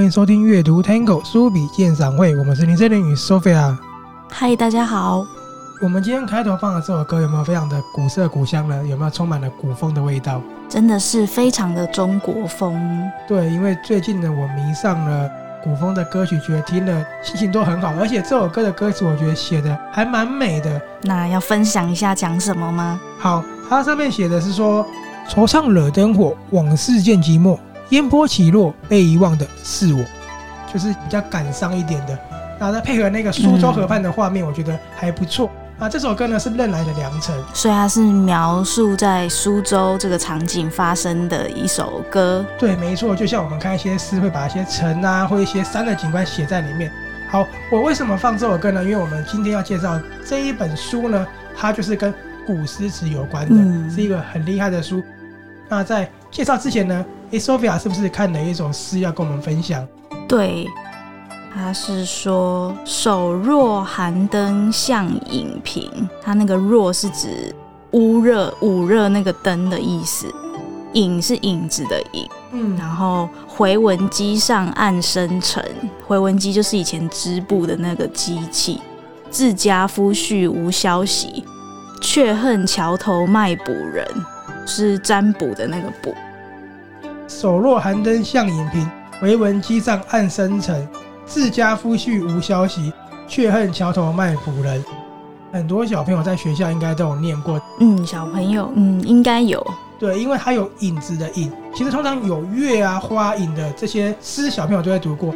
欢迎收听阅读 Tango 书笔鉴赏会，我们是林森林与 Sophia。嗨，大家好。我们今天开头放的这首歌有没有非常的古色古香呢？有没有充满了古风的味道？真的是非常的中国风。对，因为最近呢，我迷上了古风的歌曲，觉得听了心情都很好，而且这首歌的歌词我觉得写的还蛮美的。那要分享一下讲什么吗？好，它上面写的是说：惆怅惹灯火，往事渐寂寞。烟波起落，被遗忘的是我，就是比较感伤一点的。然后再配合那个苏州河畔的画面，我觉得还不错。啊、嗯，这首歌呢是任来的良辰，所以它是描述在苏州这个场景发生的一首歌。对，没错，就像我们看一些诗，会把一些城啊或一些山的景观写在里面。好，我为什么放这首歌呢？因为我们今天要介绍这一本书呢，它就是跟古诗词有关的，嗯、是一个很厉害的书。那在介绍之前呢？哎，Sophia 是不是看了一首诗要跟我们分享？对，他是说“手若寒灯向影平”，他那个“若”是指捂热、捂热那个灯的意思，“影”是影子的“影”。嗯，然后回文机上暗生尘，回文机就是以前织布的那个机器。自家夫婿无消息，却恨桥头卖卜人，是占卜的那个卜。手若寒灯向影平，唯闻机上暗生尘。自家夫婿无消息，却恨桥头卖卜人。很多小朋友在学校应该都有念过。嗯，小朋友，嗯，应该有。对，因为它有影子的影。其实通常有月啊、花影的这些诗，小朋友都会读过。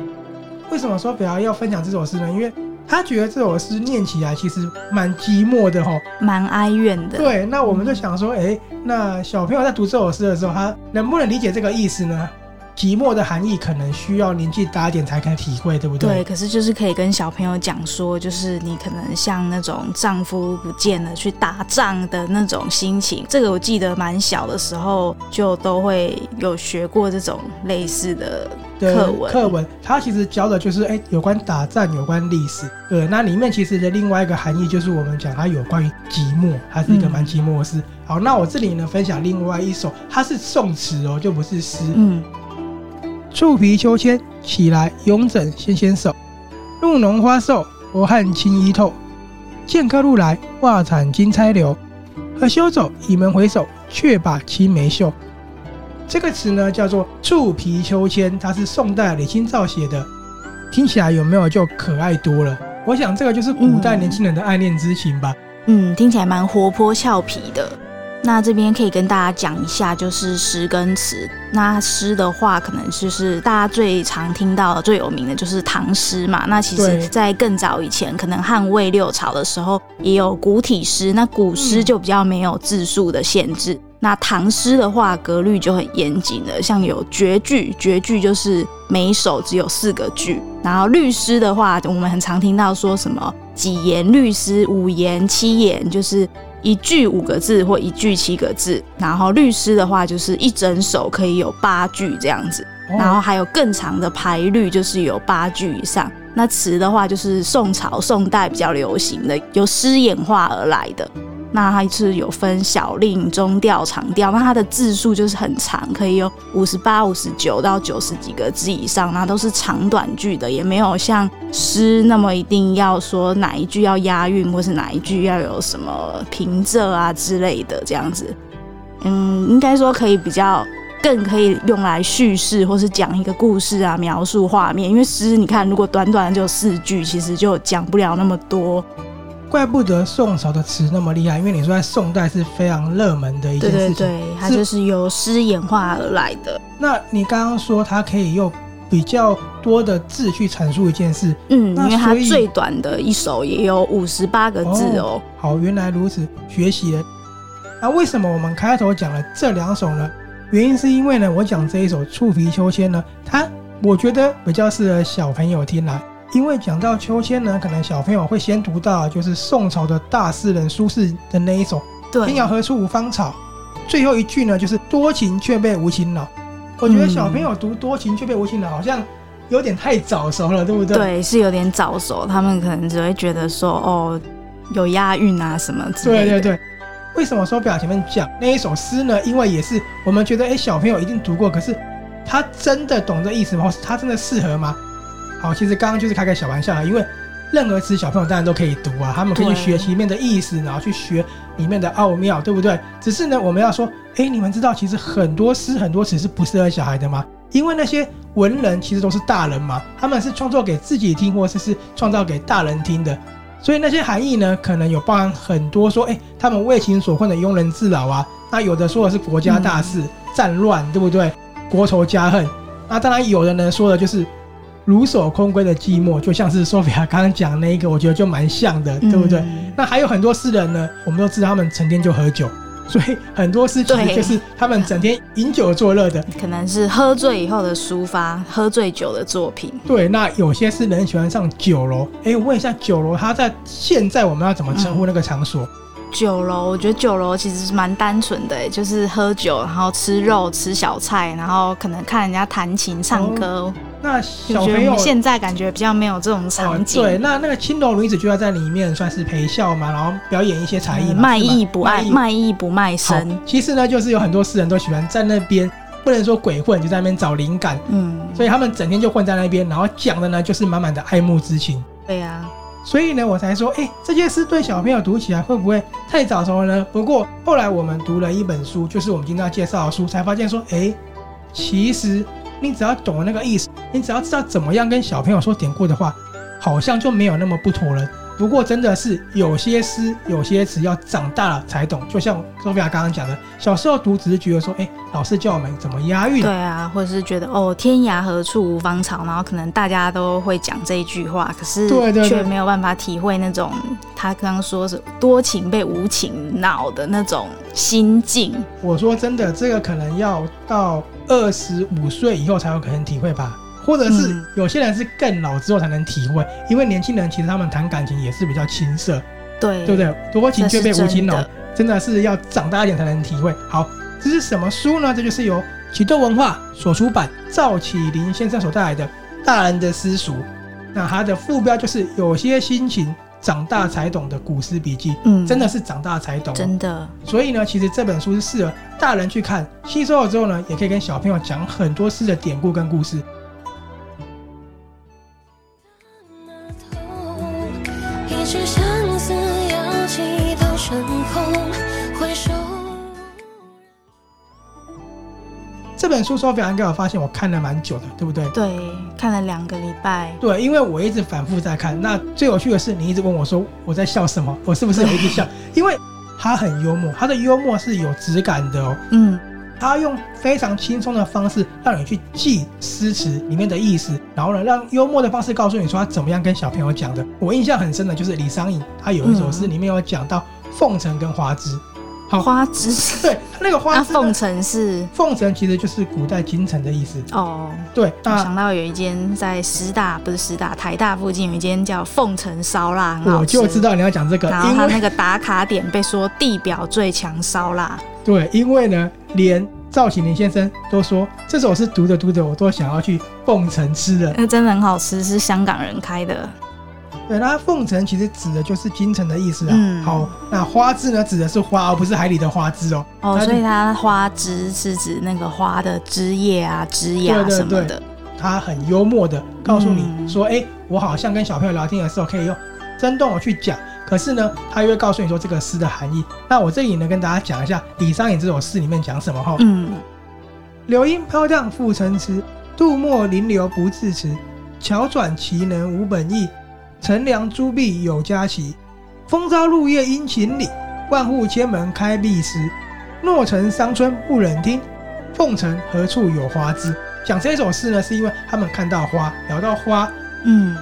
为什么说表要分享这首诗呢？因为他觉得这首诗念起来其实蛮寂寞的哈，蛮哀怨的。对，那我们就想说，哎、嗯，那小朋友在读这首诗的时候，他能不能理解这个意思呢？寂寞的含义可能需要年纪大一点才可以体会，对不对？对，可是就是可以跟小朋友讲说，就是你可能像那种丈夫不见了去打仗的那种心情。这个我记得蛮小的时候就都会有学过这种类似的课文。课文它其实教的就是哎，有关打仗，有关历史。对，那里面其实的另外一个含义就是我们讲它有关于寂寞，它是一个蛮寂寞的事。嗯、好，那我这里呢分享另外一首，它是宋词哦，就不是诗。嗯。触皮秋千，起来慵整纤纤手。露浓花瘦，薄汗轻衣透。见客路来，袜铲金钗流。何休走，倚门回首，却把青梅嗅。这个词呢叫做《触皮秋千》，它是宋代李清照写的。听起来有没有就可爱多了？我想这个就是古代年轻人的爱恋之情吧。嗯，听起来蛮活泼俏皮的。那这边可以跟大家讲一下，就是诗跟词。那诗的话，可能就是大家最常听到、最有名的就是唐诗嘛。那其实，在更早以前，可能汉魏六朝的时候，也有古体诗。那古诗就比较没有字数的限制。嗯、那唐诗的话，格律就很严谨了，像有绝句，绝句就是每一首只有四个句。然后律诗的话，我们很常听到说什么几言律诗，五言、七言，就是。一句五个字或一句七个字，然后律诗的话就是一整首可以有八句这样子，然后还有更长的排律，就是有八句以上。那词的话就是宋朝、宋代比较流行的，由诗演化而来的。那它是有分小令、中调、长调，那它的字数就是很长，可以有五十八、五十九到九十几个字以上，那都是长短句的，也没有像诗那么一定要说哪一句要押韵，或是哪一句要有什么平仄啊之类的这样子。嗯，应该说可以比较更可以用来叙事，或是讲一个故事啊，描述画面。因为诗你看，如果短短就四句，其实就讲不了那么多。怪不得宋朝的词那么厉害，因为你说在宋代是非常热门的一件事情。对对对，它就是由诗演化而来的。那你刚刚说它可以用比较多的字去阐述一件事，嗯，因为它最短的一首也有五十八个字哦。哦。好，原来如此，学习了。那为什么我们开头讲了这两首呢？原因是因为呢，我讲这一首《触皮秋千》呢，它我觉得比较适合小朋友听来。因为讲到秋千呢，可能小朋友会先读到就是宋朝的大诗人苏轼的那一首“对天涯何处无芳草”，最后一句呢就是“多情却被无情恼”。我觉得小朋友读“多情却被无情恼”好像有点太早熟了，对不对？对，是有点早熟。他们可能只会觉得说哦，有押韵啊什么之类的。对对对。为什么说表前面讲那一首诗呢？因为也是我们觉得哎，小朋友一定读过，可是他真的懂这意思吗？或是他真的适合吗？好，其实刚刚就是开个小玩笑啊，因为任何词小朋友当然都可以读啊，他们可以去学习里面的意思，然后去学里面的奥妙，对不对？只是呢，我们要说，哎，你们知道其实很多诗很多词是不适合小孩的吗？因为那些文人其实都是大人嘛，他们是创作给自己听，或者是是创造给大人听的，所以那些含义呢，可能有包含很多说，哎，他们为情所困的庸人自扰啊，那有的说的是国家大事、嗯、战乱，对不对？国仇家恨，那当然有的呢说的就是如守空闺的寂寞，就像是 Sophia 刚刚讲那一个，我觉得就蛮像的，对不对？嗯、那还有很多诗人呢，我们都知道他们成天就喝酒，所以很多诗其实就是他们整天饮酒作乐的，可能是喝醉以后的抒发，喝醉酒的作品。对，那有些诗人喜欢上酒楼，哎，我问一下，酒楼它在现在我们要怎么称呼那个场所？嗯酒楼，我觉得酒楼其实是蛮单纯的，就是喝酒，然后吃肉、吃小菜，然后可能看人家弹琴、唱歌。哦、那小朋友现在感觉比较没有这种场景。哦、对，那那个青楼女子就要在里面算是陪笑嘛，然后表演一些才艺，卖艺不爱卖艺不卖身。其实呢，就是有很多诗人都喜欢在那边，不能说鬼混，就在那边找灵感。嗯，所以他们整天就混在那边，然后讲的呢就是满满的爱慕之情。对呀、啊。所以呢，我才说，哎，这件事对小朋友读起来会不会太早熟了呢？不过后来我们读了一本书，就是我们今天要介绍的书，才发现说，哎，其实你只要懂了那个意思，你只要知道怎么样跟小朋友说典故的话，好像就没有那么不妥了。不过真的是有些诗、有些词要长大了才懂，就像 Sophia 刚刚讲的，小时候读只是觉得说，哎，老师教我们怎么押韵。对啊，或者是觉得哦，天涯何处无芳草，然后可能大家都会讲这一句话，可是却没有办法体会那种他刚刚说是多情被无情恼的那种心境。我说真的，这个可能要到二十五岁以后才有可能体会吧。或者是有些人是更老之后才能体会，因为年轻人其实他们谈感情也是比较青涩，对对不对？多情却被无情恼，真的是要长大一点才能体会。好，这是什么书呢？这就是由启动文化所出版，赵启林先生所带来的《大人的私塾》。那它的副标就是“有些心情长大才懂的古诗笔记”。嗯，真的是长大才懂，真的。所以呢，其实这本书是适合大人去看，吸收了之后呢，也可以跟小朋友讲很多诗的典故跟故事。本书说非常给我发现，我看了蛮久的，对不对？对，看了两个礼拜。对，因为我一直反复在看。那最有趣的是，你一直问我说我在笑什么，我是不是有一直笑？因为他很幽默，他的幽默是有质感的哦。嗯，他用非常轻松的方式让你去记诗词里面的意思，然后呢，让幽默的方式告诉你说他怎么样跟小朋友讲的。我印象很深的就是李商隐，他有一首诗里面有讲到凤城跟花枝。好花枝，对，那个花枝，凤城是凤城，其实就是古代京城的意思。哦，对，我想到有一间在师大，不是师大，台大附近有一间叫凤城烧腊，我就知道你要讲这个。然后他那个打卡点被说地表最强烧腊。对，因为呢，连赵启林先生都说这首是读着读着，我都想要去凤城吃的。那真的很好吃，是香港人开的。对，那凤城其实指的就是京城的意思啊。嗯，好，那花枝呢，指的是花，而不是海里的花枝哦。哦，所以它花枝是指那个花的枝叶啊、枝芽什么的。对对对，它很幽默的告诉你说，哎、嗯，我好像跟小朋友聊天的时候可以用生动的去讲，可是呢，他又会告诉你说这个诗的含义。那我这里呢，跟大家讲一下李商隐这首诗里面讲什么哈。嗯，柳阴飘荡复成池，杜墨临流不自持，巧转奇能无本意。乘凉诸壁有佳期，风朝露夜殷勤里。万户千门开闭时，诺成伤春不忍听。凤城何处有花枝？讲这首诗呢，是因为他们看到花，聊到花，嗯，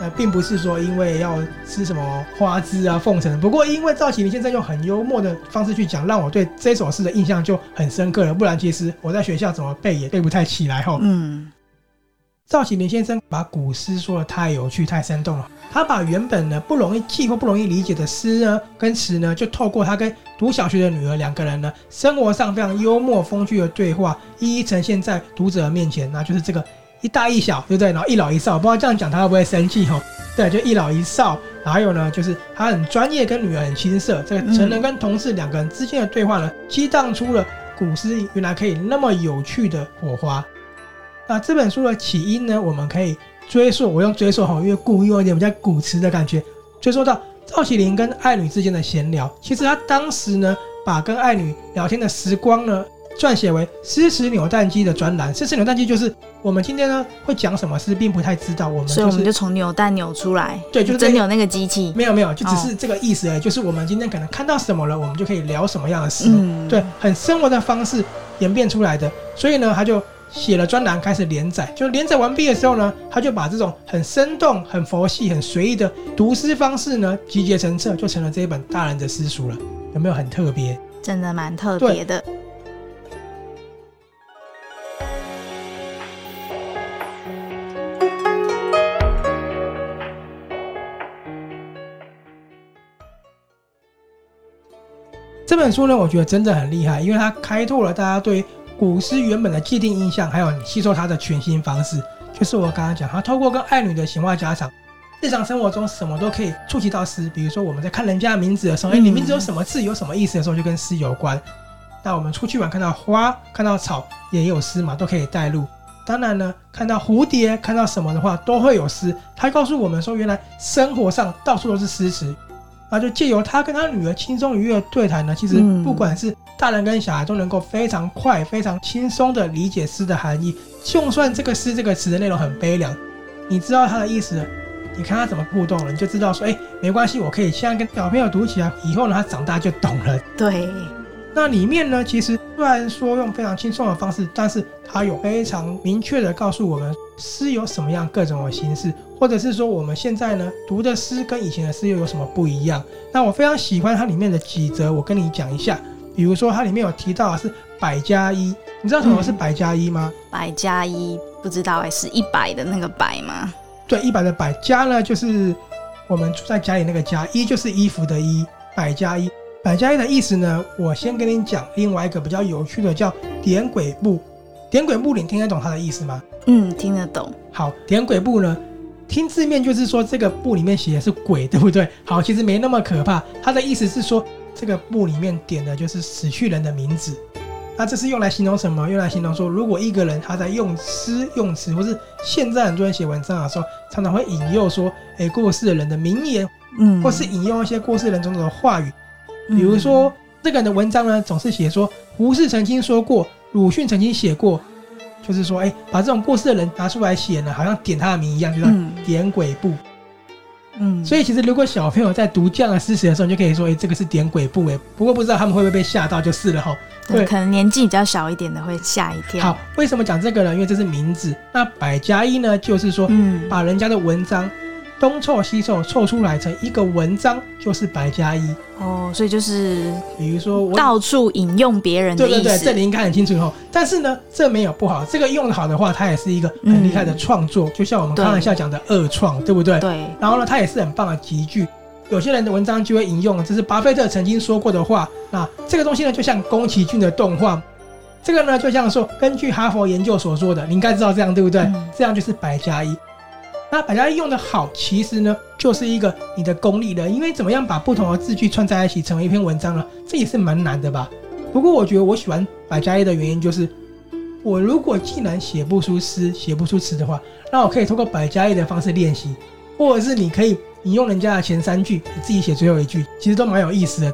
呃，并不是说因为要吃什么花枝啊，凤城。不过因为赵启明先生用很幽默的方式去讲，让我对这首诗的印象就很深刻了。不然其实我在学校怎么背也背不太起来哈。嗯。赵启林先生把古诗说得太有趣、太生动了。他把原本呢不容易记或不容易理解的诗呢跟词呢，就透过他跟读小学的女儿两个人呢生活上非常幽默风趣的对话，一一呈现在读者面前。那就是这个一大一小，对不对？然后一老一少，不知道这样讲他会不会生气哈？对，就一老一少。还有呢，就是他很专业，跟女儿很青涩。这个成人跟同事两个人之间的对话呢，激荡出了古诗原来可以那么有趣的火花。那这本书的起因呢，我们可以追溯，我用追溯哈，因为故意用一点比较古词的感觉，追溯到赵启麟跟爱女之间的闲聊。其实他当时呢，把跟爱女聊天的时光呢。撰写为“诗词扭蛋机”的专栏，“诗词扭蛋机”就是我们今天呢会讲什么诗，并不太知道。我们、就是、所以我们就从扭蛋扭出来，对，就是真扭那个机器。没有没有，就只是这个意思而已。哦、就是我们今天可能看到什么了，我们就可以聊什么样的诗。嗯，对，很生活的方式演变出来的。所以呢，他就写了专栏，开始连载。就连载完毕的时候呢，他就把这种很生动、很佛系、很随意的读诗方式呢集结成册，就成了这一本大人的诗书了。有没有很特别？真的蛮特别的。这本书呢，我觉得真的很厉害，因为它开拓了大家对古诗原本的既定印象，还有你吸收它的全新方式。就是我刚刚讲，他透过跟爱女的闲话家常，日常生活中什么都可以触及到诗。比如说我们在看人家的名字的时候，哎，你名字有什么字，有什么意思的时候，就跟诗有关。那我们出去玩，看到花，看到草，也有诗嘛，都可以带入。当然呢，看到蝴蝶，看到什么的话，都会有诗。他告诉我们说，原来生活上到处都是诗词。那就借由他跟他女儿轻松愉悦的对谈呢，其实不管是大人跟小孩都能够非常快、非常轻松的理解诗的含义。就算这个诗这个词的内容很悲凉，你知道他的意思了，你看他怎么互动了，你就知道说，哎，没关系，我可以现在跟小朋友读起来，以后呢他长大就懂了。对。那里面呢，其实虽然说用非常轻松的方式，但是它有非常明确的告诉我们诗有什么样各种的形式，或者是说我们现在呢读的诗跟以前的诗又有什么不一样。那我非常喜欢它里面的几则，我跟你讲一下。比如说它里面有提到的是百加一，你知道什么是百加一吗？嗯、百加一不知道哎，是一百的那个百吗？对，一百的百加呢就是我们住在家里那个家，一就是衣服的衣，百加一。百加一的意思呢，我先跟你讲另外一个比较有趣的，叫点鬼步。点鬼步，你听得懂它的意思吗？嗯，听得懂。好，点鬼步呢，听字面就是说这个布里面写的是鬼，对不对？好，其实没那么可怕。他的意思是说，这个布里面点的就是死去人的名字。那这是用来形容什么？用来形容说，如果一个人他在用诗用词，或是现在很多人写文章的时候，常常会引诱说，哎，过世的人的名言，嗯，或是引用一些过世人种种的话语。比如说，这个人的文章呢，总是写说胡适曾经说过，鲁迅曾经写过，就是说，哎，把这种过世的人拿出来写呢，好像点他的名一样，就叫点鬼簿。嗯，所以其实如果小朋友在读这样的诗词的时候，你就可以说，哎，这个是点鬼簿。哎，不过不知道他们会不会被吓到，就是了哈。对，可能年纪比较小一点的会吓一跳。好，为什么讲这个呢？因为这是名字。那百家一呢，就是说，嗯，把人家的文章。东凑西凑凑出来成一个文章，就是白加一哦。所以就是，比如说我到处引用别人的意思。对对对，这里应该很清楚哦。但是呢，这没有不好，这个用得好的话，它也是一个很厉害的创作。嗯、就像我们开玩笑讲的二创，对，不对？对。然后呢，它也是很棒的集句。有些人的文章就会引用，这是巴菲特曾经说过的话。那这个东西呢，就像宫崎骏的动画，这个呢，就像说根据哈佛研究所说的，你应该知道这样对不对？嗯、这样就是百家衣。那百家用的好，其实呢，就是一个你的功力了。因为怎么样把不同的字句串在一起，成为一篇文章呢？这也是蛮难的吧。不过我觉得我喜欢百家衣的原因就是，我如果既然写不出诗、写不出词的话，那我可以通过百家衣的方式练习，或者是你可以引用人家的前三句，你自己写最后一句，其实都蛮有意思的。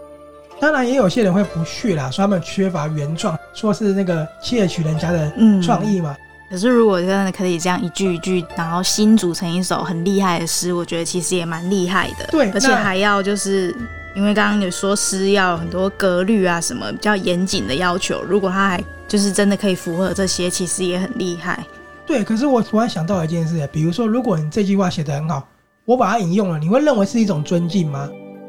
当然，也有些人会不屑啦，说他们缺乏原创，说是那个窃取人家的创意嘛。可是，如果真的可以这样一句一句，然后新组成一首很厉害的诗，我觉得其实也蛮厉害的。对，而且还要就是因为刚刚有说诗要很多格律啊，什么比较严谨的要求。如果他还就是真的可以符合这些，其实也很厉害。对，可是我突然想到一件事，比如说，如果你这句话写得很好，我把它引用了，你会认为是一种尊敬吗？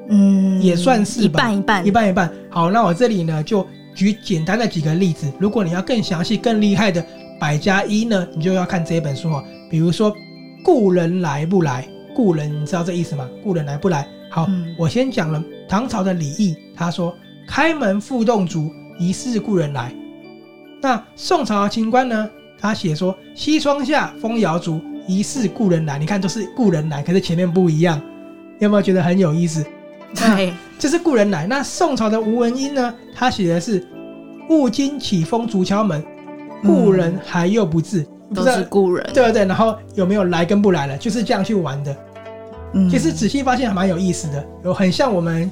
嗯，也算是一半一半，一半一半。好，那我这里呢就举简单的几个例子。如果你要更详细、更厉害的。百家一呢，你就要看这本书哈。比如说，故人来不来？故人，你知道这意思吗？故人来不来？好，嗯、我先讲了唐朝的李益，他说：“开门复动烛，疑是故人来。”那宋朝的秦观呢，他写说：“西窗下，风摇竹，疑是故人来。”你看，都是故人来，可是前面不一样，有没有觉得很有意思？对，这是故人来。那宋朝的吴文英呢，他写的是：“误惊起风竹敲门。”故人还又不至，都是故人，对不对？然后有没有来跟不来了，就是这样去玩的。嗯，其实仔细发现还蛮有意思的，有很像我们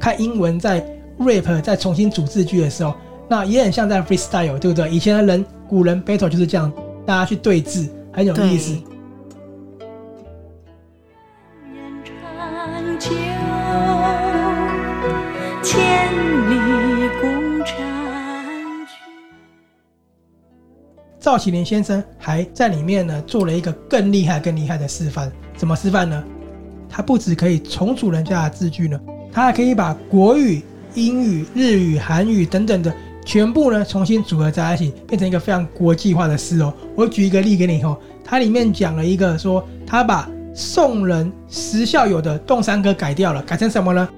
看英文在 rap 在重新组字句的时候，那也很像在 freestyle，对不对？以前的人古人 battle 就是这样，大家去对字，很有意思。赵启麟先生还在里面呢，做了一个更厉害、更厉害的示范。怎么示范呢？他不只可以重组人家的字句呢，他还可以把国语、英语、日语、韩语等等的全部呢重新组合在一起，变成一个非常国际化的诗哦。我举一个例给你哦，它里面讲了一个说，他把宋人时孝有的《洞山歌》改掉了，改成什么呢？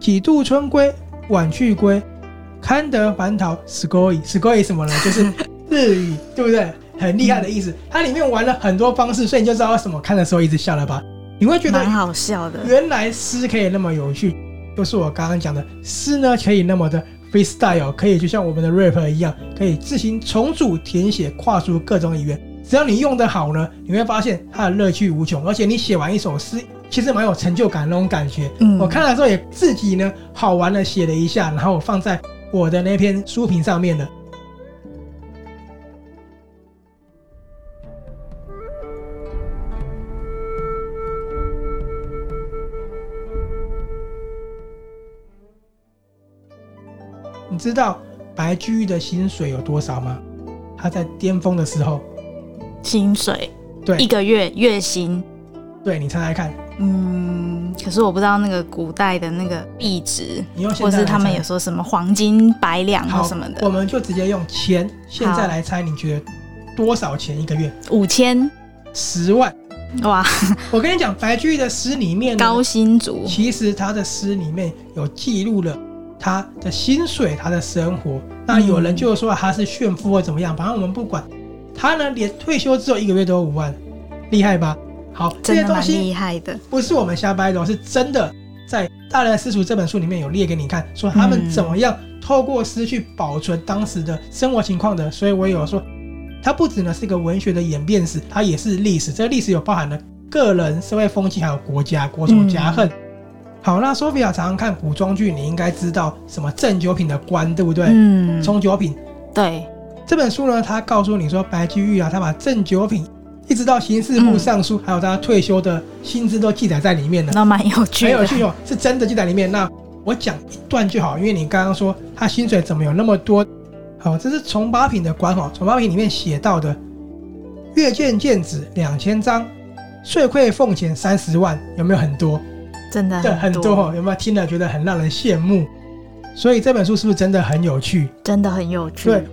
几度春归晚去归，堪得蟠桃 score，score 什么呢？就是。日语对不对？很厉害的意思。它里面玩了很多方式，所以你就知道为什么看的时候一直笑了吧？你会觉得蛮好笑的。原来诗可以那么有趣，就是我刚刚讲的诗呢，可以那么的 freestyle，可以就像我们的 rap 一样，可以自行重组、填写、跨出各种语言。只要你用得好呢，你会发现它的乐趣无穷。而且你写完一首诗，其实蛮有成就感那种感觉。嗯，我看了之后也自己呢好玩的写了一下，然后我放在我的那篇书评上面了。知道白居易的薪水有多少吗？他在巅峰的时候，薪水对一个月月薪，对，你猜猜看。嗯，可是我不知道那个古代的那个币值，或是他们有说什么黄金百两或什么的。我们就直接用钱现在来猜，你觉得多少钱一个月？五千？十万？哇！我跟你讲，白居易的诗里面高薪族，其实他的诗里面有记录了。他的薪水，他的生活，那有人就说他是炫富或怎么样，反正我们不管。他呢，连退休之后一个月都有五万，厉害吧？好，这些东西厉害的，不是我们瞎掰的，是真的。在《大人私塾》这本书里面有列给你看，说他们怎么样透过诗去保存当时的生活情况的。所以我有说，它不只呢是一个文学的演变史，它也是历史。这个历史有包含了个人、社会风气，还有国家、国仇家恨。嗯好，那 Sophia 常常看古装剧，你应该知道什么正九品的官，对不对？嗯，从九品。对，这本书呢，他告诉你说，白居易啊，他把正九品一直到刑事部尚书，嗯、还有他退休的薪资都记载在里面的。那蛮有趣，很有趣哦，是真的记在里面。那我讲一段就好，因为你刚刚说他薪水怎么有那么多？好，这是从八品的官哦，从八品里面写到的，月见剑纸两千张，税馈俸钱三十万，有没有很多？真的对很多哈，有没有听了觉得很让人羡慕？所以这本书是不是真的很有趣？真的很有趣。对，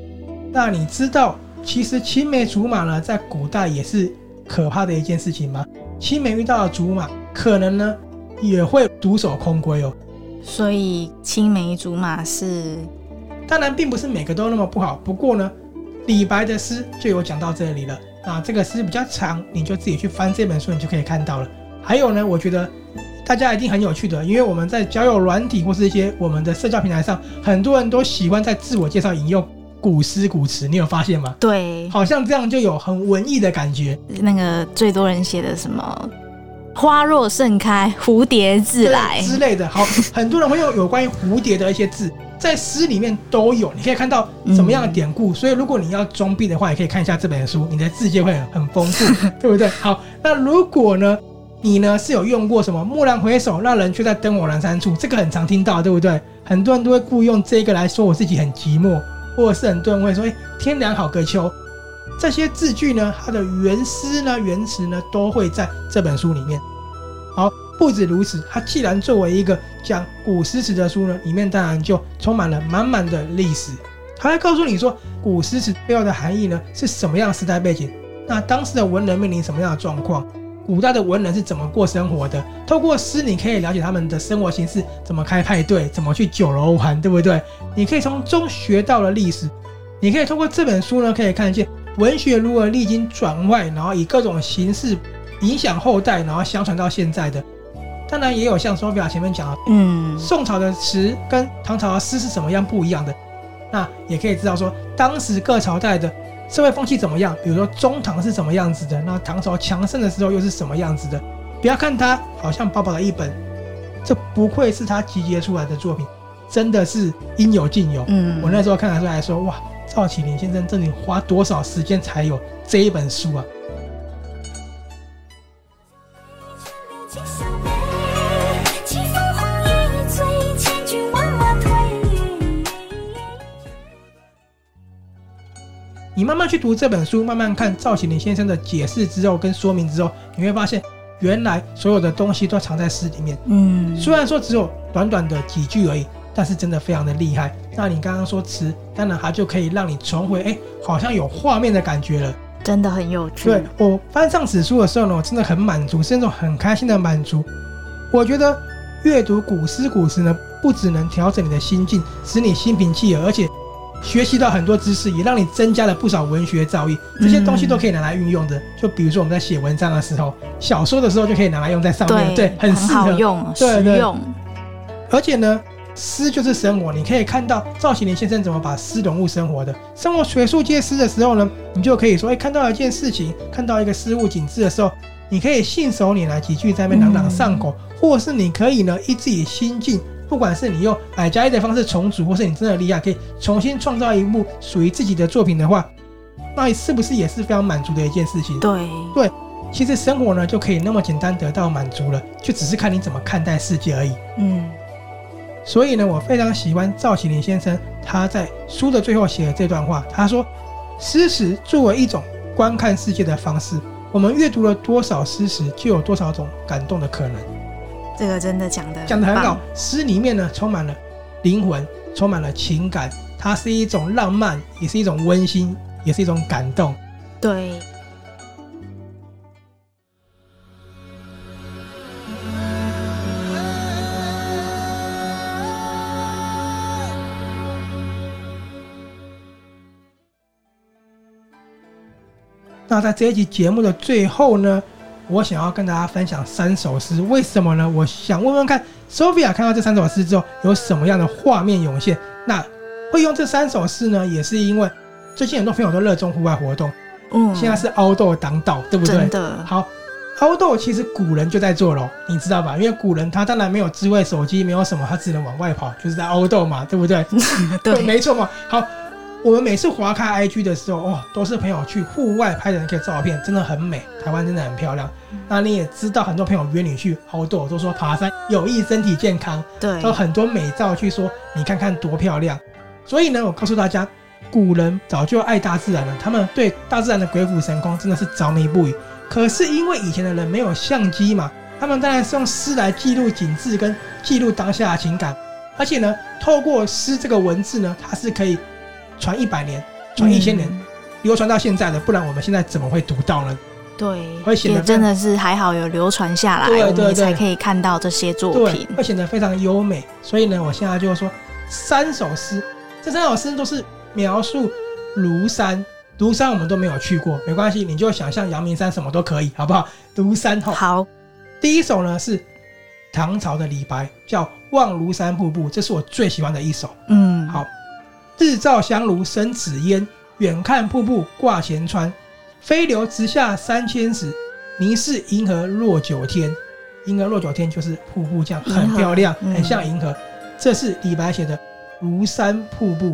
那你知道其实青梅竹马呢，在古代也是可怕的一件事情吗？青梅遇到了竹马，可能呢也会独守空闺哦。所以青梅竹马是，当然并不是每个都那么不好。不过呢，李白的诗就有讲到这里了。啊这个诗比较长，你就自己去翻这本书，你就可以看到了。还有呢，我觉得。大家一定很有趣的，因为我们在交友软体或是一些我们的社交平台上，很多人都喜欢在自我介绍引用古诗古词，你有发现吗？对，好像这样就有很文艺的感觉。那个最多人写的什么“花若盛开，蝴蝶自来”之类的，好，很多人会用有关于蝴蝶的一些字，在诗里面都有，你可以看到什么样的典故。嗯、所以如果你要装逼的话，也可以看一下这本书，你的字界会很丰富，对不对？好，那如果呢？你呢是有用过什么“蓦然回首，那人却在灯火阑珊处”？这个很常听到，对不对？很多人都会故意用这个来说我自己很寂寞，或者是很多人会说：“哎，天凉好个秋。”这些字句呢，它的原诗呢、原词呢，都会在这本书里面。好，不止如此，它既然作为一个讲古诗词的书呢，里面当然就充满了满满的历史。它还告诉你说，古诗词背后的含义呢是什么样时代背景？那当时的文人面临什么样的状况？古代的文人是怎么过生活的？透过诗，你可以了解他们的生活形式，怎么开派对，怎么去酒楼玩，对不对？你可以从中学到了历史。你可以通过这本书呢，可以看见文学如何历经转外，然后以各种形式影响后代，然后相传到现在的。当然，也有像 Sophia 前面讲的，嗯，宋朝的词跟唐朝的诗是怎么样不一样的。那也可以知道说，当时各朝代的社会风气怎么样？比如说中唐是什么样子的？那唐朝强盛的时候又是什么样子的？不要看它好像薄薄的一本，这不愧是他集结出来的作品，真的是应有尽有。嗯，我那时候看的时候还说，哇，赵启林先生这里花多少时间才有这一本书啊？你慢慢去读这本书，慢慢看赵启林先生的解释之后跟说明之后，你会发现原来所有的东西都藏在诗里面。嗯，虽然说只有短短的几句而已，但是真的非常的厉害。那你刚刚说词，当然它就可以让你重回，哎，好像有画面的感觉了，真的很有趣。对，我翻上此书的时候呢，我真的很满足，是那种很开心的满足。我觉得阅读古诗古词呢，不只能调整你的心境，使你心平气和，而且。学习到很多知识，也让你增加了不少文学造诣。这些东西都可以拿来运用的。就比如说我们在写文章的时候，小说的时候就可以拿来用在上面，对，对很适合用，对对，实用。而且呢，诗就是生活，你可以看到赵启麟先生怎么把诗融入生活的。生活随处皆诗的时候呢，你就可以说，哎，看到一件事情，看到一个事物景致的时候，你可以信手拈来几句在那边朗朗上口，嗯、或是你可以呢依自己心境。不管是你用百加一的方式重组，或是你真的厉害，可以重新创造一部属于自己的作品的话，那是不是也是非常满足的一件事情？对对，其实生活呢就可以那么简单得到满足了，就只是看你怎么看待世界而已。嗯，所以呢，我非常喜欢赵启林先生他在书的最后写的这段话，他说：“诗词作为一种观看世界的方式，我们阅读了多少诗词，就有多少种感动的可能。”这个真的讲的讲的很好，诗里面呢充满了灵魂，充满了情感，它是一种浪漫，也是一种温馨，也是一种感动。对。那在这一集节目的最后呢，我想要跟大家分享三首诗，为什么呢？我想问问看，Sophia 看到这三首诗之后有什么样的画面涌现？那会用这三首诗呢，也是因为最近很多朋友都热衷户外活动，嗯，现在是 outdoor 当道，对不对？真的。好，outdoor 其实古人就在做了，你知道吧？因为古人他当然没有智慧手机，没有什么，他只能往外跑，就是在 outdoor 嘛，对不？对，对，没错嘛。好。我们每次划开 IG 的时候，哦，都是朋友去户外拍的那些照片，真的很美。台湾真的很漂亮。那你也知道，很多朋友约你去 outdoor，都说爬山有益身体健康，对，都很多美照去说，你看看多漂亮。所以呢，我告诉大家，古人早就爱大自然了，他们对大自然的鬼斧神工真的是着迷不已。可是因为以前的人没有相机嘛，他们当然是用诗来记录景致跟记录当下的情感，而且呢，透过诗这个文字呢，它是可以。传一百年，传一千年，嗯、流传到现在的，不然我们现在怎么会读到呢？对，会显得真的是还好有流传下来，对才可以看到这些作品，会显得非常优美。所以呢，我现在就说三首诗，这三首诗都是描述庐山。庐山我们都没有去过，没关系，你就想象阳明山什么都可以，好不好？庐山吼。好，第一首呢是唐朝的李白，叫《望庐山瀑布》，这是我最喜欢的一首。嗯，好。日照香炉生紫烟，远看瀑布挂前川。飞流直下三千尺，疑是银河落九天。银河落九天就是瀑布，这样很漂亮，嗯、很像银河。这是李白写的《庐山瀑布》，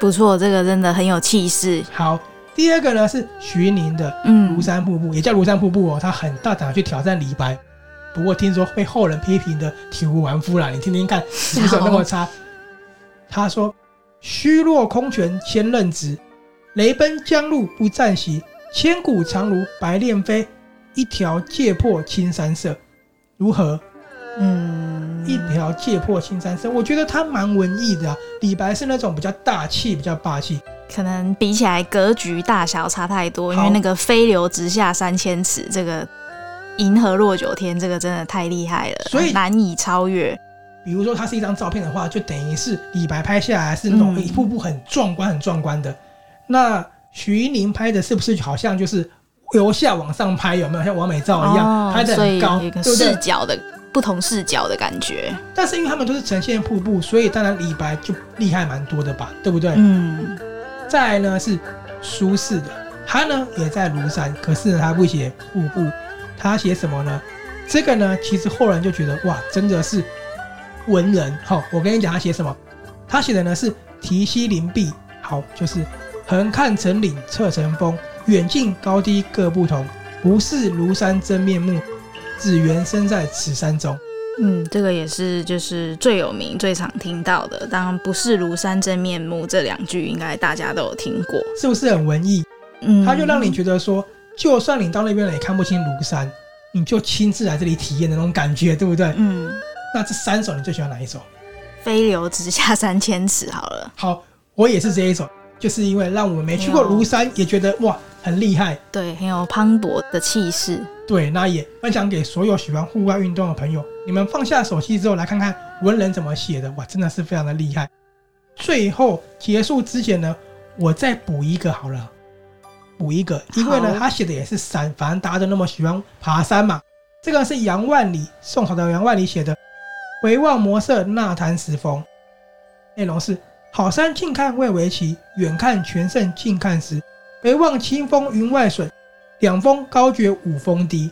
不错，这个真的很有气势。好，第二个呢是徐宁的《庐山瀑布》，嗯，也叫庐山瀑布哦。他很大胆去挑战李白，不过听说被后人批评的体无完肤了。你听听看，是不是有那么差？他说。虚弱空拳千仞直，雷奔江路不暂息。千古长如白练飞，一条界破青山色。如何？嗯，一条界破青山色，我觉得他蛮文艺的啊。李白是那种比较大气、比较霸气，可能比起来格局大小差太多。因为那个飞流直下三千尺，这个银河落九天，这个真的太厉害了，所以难以超越。比如说，它是一张照片的话，就等于是李白拍下来是那种一瀑布很壮观、很壮观的。那徐宁拍的是不是好像就是由下往上拍？有没有像完美照一样拍的很高？对，视角的不同视角的感觉。但是因为他们都是呈现瀑布，所以当然李白就厉害蛮多的吧？对不对？嗯。再来呢是苏轼的，他呢也在庐山，可是呢他不写瀑布，他写什么呢？这个呢，其实后人就觉得哇，真的是文人。好，我跟你讲他写什么，他写的呢是题西林壁，好，就是横看成岭侧成峰，远近高低各不同，不识庐山真面目，只缘身在此山中。嗯，这个也是就是最有名、最常听到的。当然，不是庐山真面目这两句，应该大家都有听过，是不是很文艺？嗯，他就让你觉得说，就算你到那边了也看不清庐山，你就亲自来这里体验的那种感觉，对不对？嗯。那这三首你最喜欢哪一首？飞流直下三千尺。好了，好，我也是这一首，就是因为让我们没去过庐山，也觉得哇，很厉害，对，很有磅礴的气势。对，那也分享给所有喜欢户外运动的朋友。你们放下手机之后，来看看文人怎么写的，哇，真的是非常的厉害。最后结束之前呢，我再补一个好了，补一个，因为呢，他写的也是山，反正大家都那么喜欢爬山嘛。这个是杨万里，宋朝的杨万里写的《回望魔色那潭石峰》，内容是：好山近看未为奇，远看全胜近看时。回望清风云外水。两峰高绝五峰低，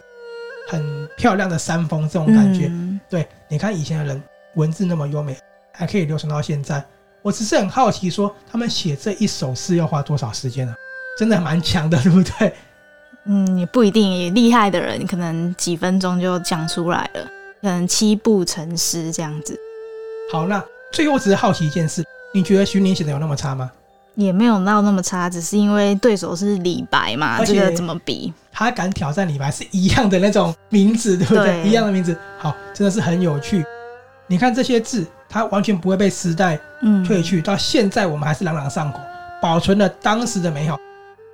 很漂亮的山峰，这种感觉。嗯、对，你看以前的人文字那么优美，还可以流传到现在。我只是很好奇，说他们写这一首诗要花多少时间呢？真的蛮强的，对不对？嗯，也不一定。也厉害的人可能几分钟就讲出来了，可能七步成诗这样子。好，那最后只是好奇一件事，你觉得徐宁写的有那么差吗？也没有闹那么差，只是因为对手是李白嘛，这个怎么比？他敢挑战李白是一样的那种名字，对不对？对，一样的名字，好，真的是很有趣。你看这些字，它完全不会被时代褪去，嗯、到现在我们还是朗朗上口，保存了当时的美好。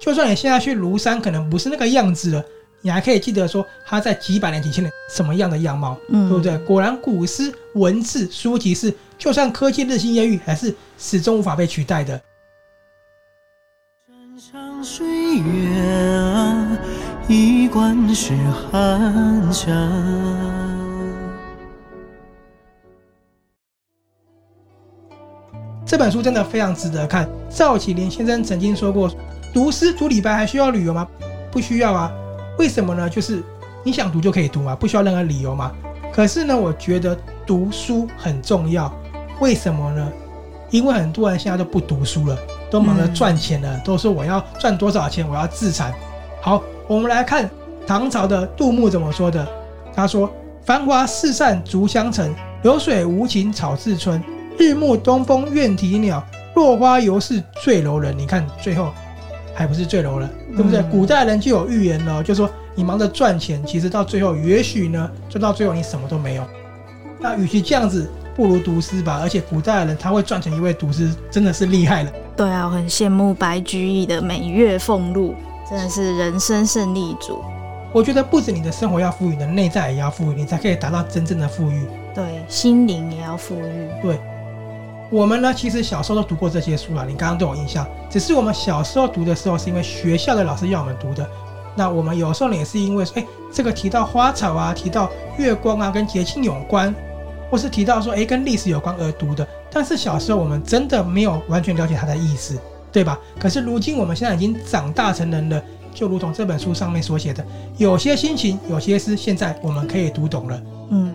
就算你现在去庐山，可能不是那个样子了，你还可以记得说他在几百年、几千年什么样的样貌，嗯、对不对？果然，古诗文字书籍是，就算科技日新月异，还是始终无法被取代的。水月啊，一贯是寒江。这本书真的非常值得看。赵启麟先生曾经说过：“读诗读李白还需要旅游吗？不需要啊。为什么呢？就是你想读就可以读嘛，不需要任何理由嘛。可是呢，我觉得读书很重要。为什么呢？因为很多人现在都不读书了。”都忙着赚钱了，嗯、都说我要赚多少钱，我要自残。好，我们来看唐朝的杜牧怎么说的。他说：“繁华似散竹香尘，流水无情草自春。日暮东风怨啼鸟，落花犹是坠楼人。”你看最后还不是坠楼人，对不对？嗯、古代人就有预言了，就说你忙着赚钱，其实到最后也许呢，赚到最后你什么都没有。那与其这样子，不如读诗吧。而且古代人他会赚钱，因为读诗真的是厉害了。对啊，我很羡慕白居易的每月俸禄，真的是人生胜利组。我觉得不止你的生活要富裕，你的内在也要富裕，你才可以达到真正的富裕。对，心灵也要富裕。对，我们呢，其实小时候都读过这些书了，你刚刚都有印象。只是我们小时候读的时候，是因为学校的老师要我们读的。那我们有时候呢，也是因为说，哎，这个提到花草啊，提到月光啊，跟节庆有关。或是提到说，诶，跟历史有关而读的，但是小时候我们真的没有完全了解它的意思，对吧？可是如今我们现在已经长大成人了，就如同这本书上面所写的，有些心情，有些诗，现在我们可以读懂了。嗯，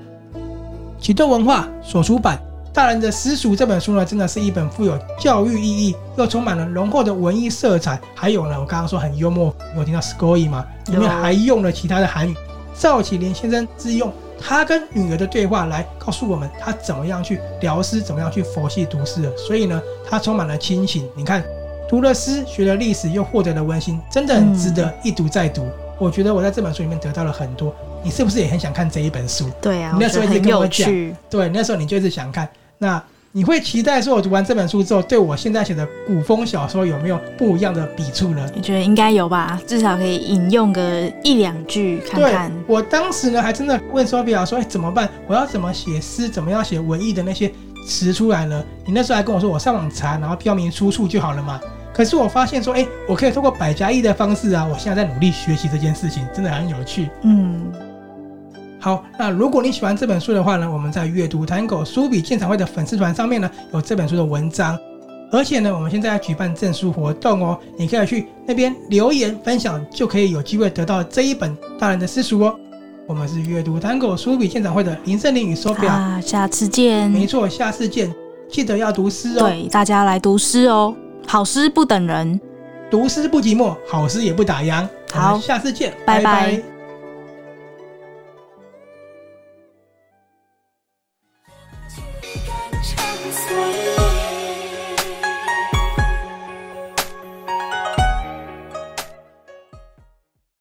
启动文化所出版《大人的私塾》这本书呢，真的是一本富有教育意义又充满了浓厚的文艺色彩，还有呢，我刚刚说很幽默，有听到 “scoy” 吗？里面还用了其他的韩语。赵启麟先生是用。他跟女儿的对话来告诉我们，他怎么样去聊诗，怎么样去佛系读诗的。所以呢，他充满了亲情。你看，读了诗，学了历史，又获得了温馨，真的很值得一读再读。嗯、我觉得我在这本书里面得到了很多。你是不是也很想看这一本书？对啊，你那时候已经跟我讲，对，那时候你就一直想看。那。你会期待说，我读完这本书之后，对我现在写的古风小说有没有不一样的笔触呢？你觉得应该有吧？至少可以引用个一两句看看。对，我当时呢，还真的问 Sophia 说：“哎，怎么办？我要怎么写诗？怎么样写文艺的那些词出来呢？”你那时候还跟我说：“我上网查，然后标明出处就好了嘛。”可是我发现说：“哎，我可以通过百家译的方式啊！”我现在在努力学习这件事情，真的很有趣。嗯。好，那如果你喜欢这本书的话呢，我们在阅读探戈书比鉴赏会的粉丝团上面呢，有这本书的文章，而且呢，我们现在要举办赠书活动哦，你可以去那边留言分享，就可以有机会得到这一本大人的私塾哦。我们是阅读 Tango 书笔鉴赏会的林胜林与 Sophia，啊，下次见。没错，下次见，记得要读诗哦。对，大家来读诗哦，好诗不等人，读诗不寂寞，好诗也不打烊。好，下次见，拜拜。拜拜。Thank.